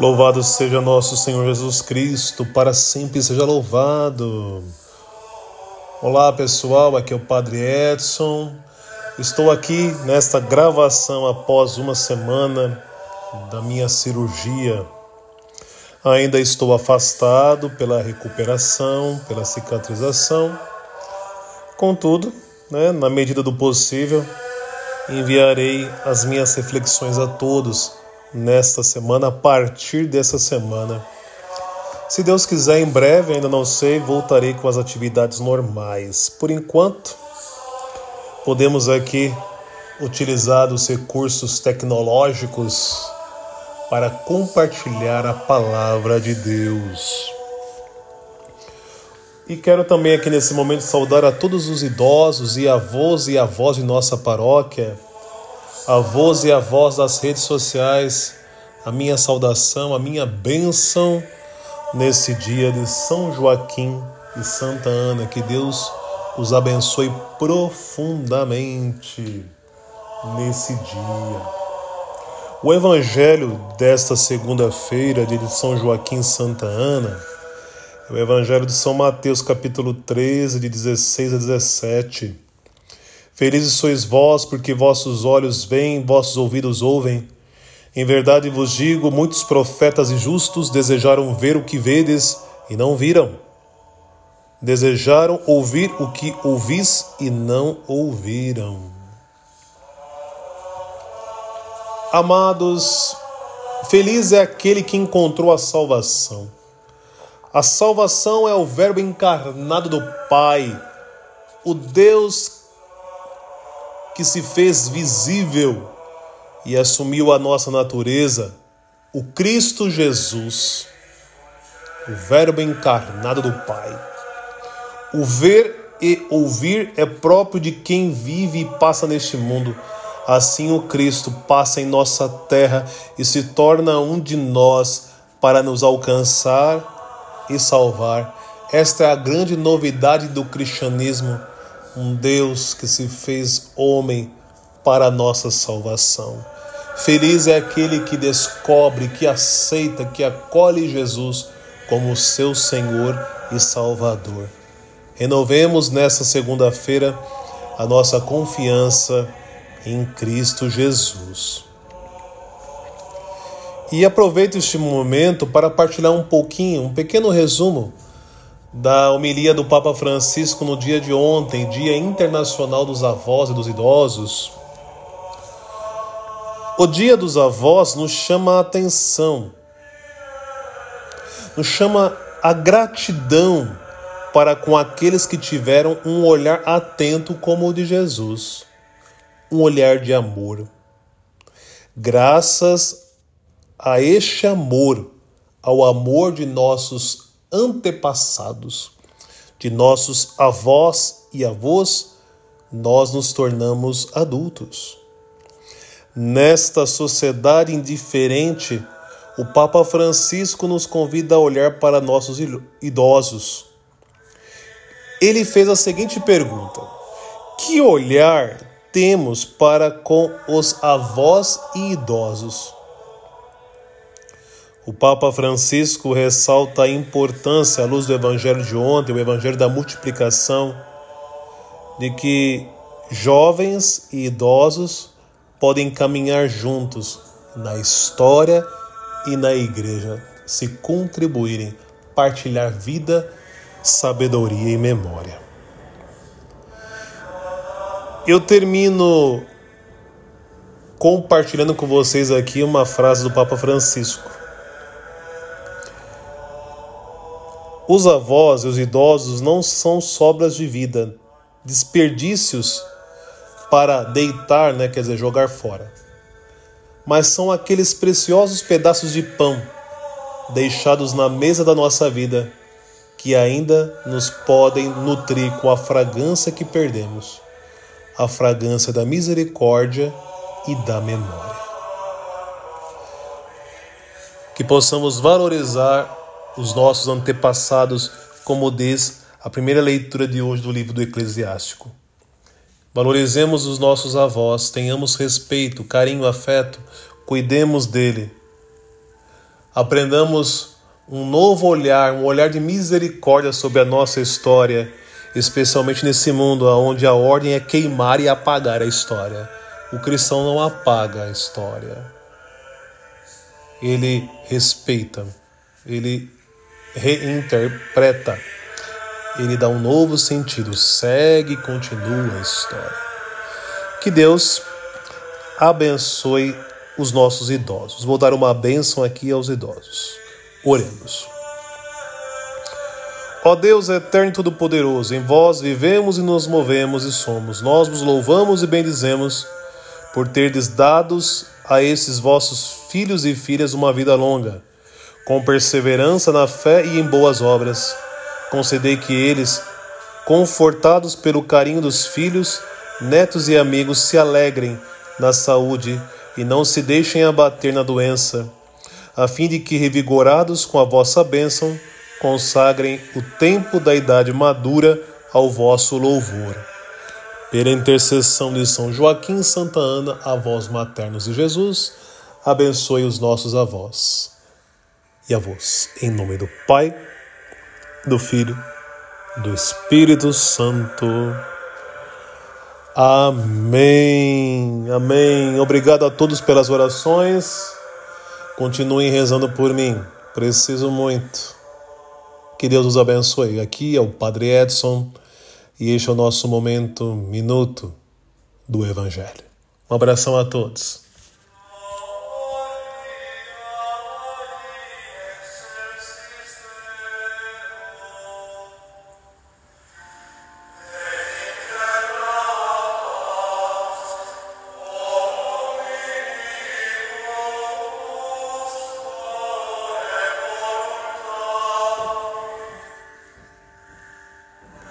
Louvado seja nosso Senhor Jesus Cristo, para sempre seja louvado. Olá pessoal, aqui é o Padre Edson. Estou aqui nesta gravação após uma semana da minha cirurgia. Ainda estou afastado pela recuperação, pela cicatrização. Contudo, né, na medida do possível, enviarei as minhas reflexões a todos nesta semana, a partir dessa semana. Se Deus quiser, em breve, ainda não sei, voltarei com as atividades normais. Por enquanto, podemos aqui utilizar os recursos tecnológicos para compartilhar a palavra de Deus. E quero também aqui nesse momento saudar a todos os idosos e avós e avós de nossa paróquia avós e avós das redes sociais, a minha saudação, a minha bênção nesse dia de São Joaquim e Santa Ana. Que Deus os abençoe profundamente nesse dia. O evangelho desta segunda-feira, de São Joaquim e Santa Ana, é o evangelho de São Mateus, capítulo 13, de 16 a 17 Felizes sois vós, porque vossos olhos veem, vossos ouvidos ouvem. Em verdade vos digo: muitos profetas e justos desejaram ver o que vedes e não viram. Desejaram ouvir o que ouvis e não ouviram. Amados, feliz é aquele que encontrou a salvação. A salvação é o Verbo encarnado do Pai, o Deus que se fez visível e assumiu a nossa natureza, o Cristo Jesus, o Verbo encarnado do Pai. O ver e ouvir é próprio de quem vive e passa neste mundo. Assim o Cristo passa em nossa terra e se torna um de nós para nos alcançar e salvar. Esta é a grande novidade do cristianismo um Deus que se fez homem para a nossa salvação. Feliz é aquele que descobre, que aceita, que acolhe Jesus como seu Senhor e Salvador. Renovemos nessa segunda-feira a nossa confiança em Cristo Jesus. E aproveito este momento para partilhar um pouquinho, um pequeno resumo da homilia do Papa Francisco no dia de ontem, Dia Internacional dos Avós e dos Idosos. O Dia dos Avós nos chama a atenção, nos chama a gratidão para com aqueles que tiveram um olhar atento como o de Jesus, um olhar de amor. Graças a este amor, ao amor de nossos antepassados, de nossos avós e avós, nós nos tornamos adultos. Nesta sociedade indiferente, o Papa Francisco nos convida a olhar para nossos idosos. Ele fez a seguinte pergunta: Que olhar temos para com os avós e idosos? O Papa Francisco ressalta a importância, à luz do Evangelho de ontem, o Evangelho da multiplicação, de que jovens e idosos podem caminhar juntos na história e na igreja, se contribuírem, partilhar vida, sabedoria e memória. Eu termino compartilhando com vocês aqui uma frase do Papa Francisco. Os avós e os idosos não são sobras de vida, desperdícios para deitar, né, quer dizer, jogar fora. Mas são aqueles preciosos pedaços de pão deixados na mesa da nossa vida que ainda nos podem nutrir com a fragrância que perdemos, a fragrância da misericórdia e da memória. Que possamos valorizar os nossos antepassados, como diz a primeira leitura de hoje do livro do Eclesiástico. Valorizemos os nossos avós, tenhamos respeito, carinho, afeto, cuidemos dele, aprendamos um novo olhar, um olhar de misericórdia sobre a nossa história, especialmente nesse mundo onde a ordem é queimar e apagar a história. O cristão não apaga a história. Ele respeita, ele reinterpreta, ele dá um novo sentido, segue e continua a história. Que Deus abençoe os nossos idosos. Vou dar uma bênção aqui aos idosos. Oremos. Ó Deus eterno e todo-poderoso, em vós vivemos e nos movemos e somos. Nós vos louvamos e bendizemos por terdes dados a esses vossos filhos e filhas uma vida longa, com perseverança na fé e em boas obras. Concedei que eles, confortados pelo carinho dos filhos, netos e amigos, se alegrem na saúde e não se deixem abater na doença a fim de que, revigorados com a vossa bênção, consagrem o tempo da idade madura ao vosso louvor. Pela intercessão de São Joaquim Santa Ana, avós maternos de Jesus, abençoe os nossos avós e avós. Em nome do Pai, do Filho, do Espírito Santo. Amém. Amém. Obrigado a todos pelas orações. Continuem rezando por mim. Preciso muito. Que Deus os abençoe. Aqui é o Padre Edson e este é o nosso momento, minuto do Evangelho. Um abração a todos.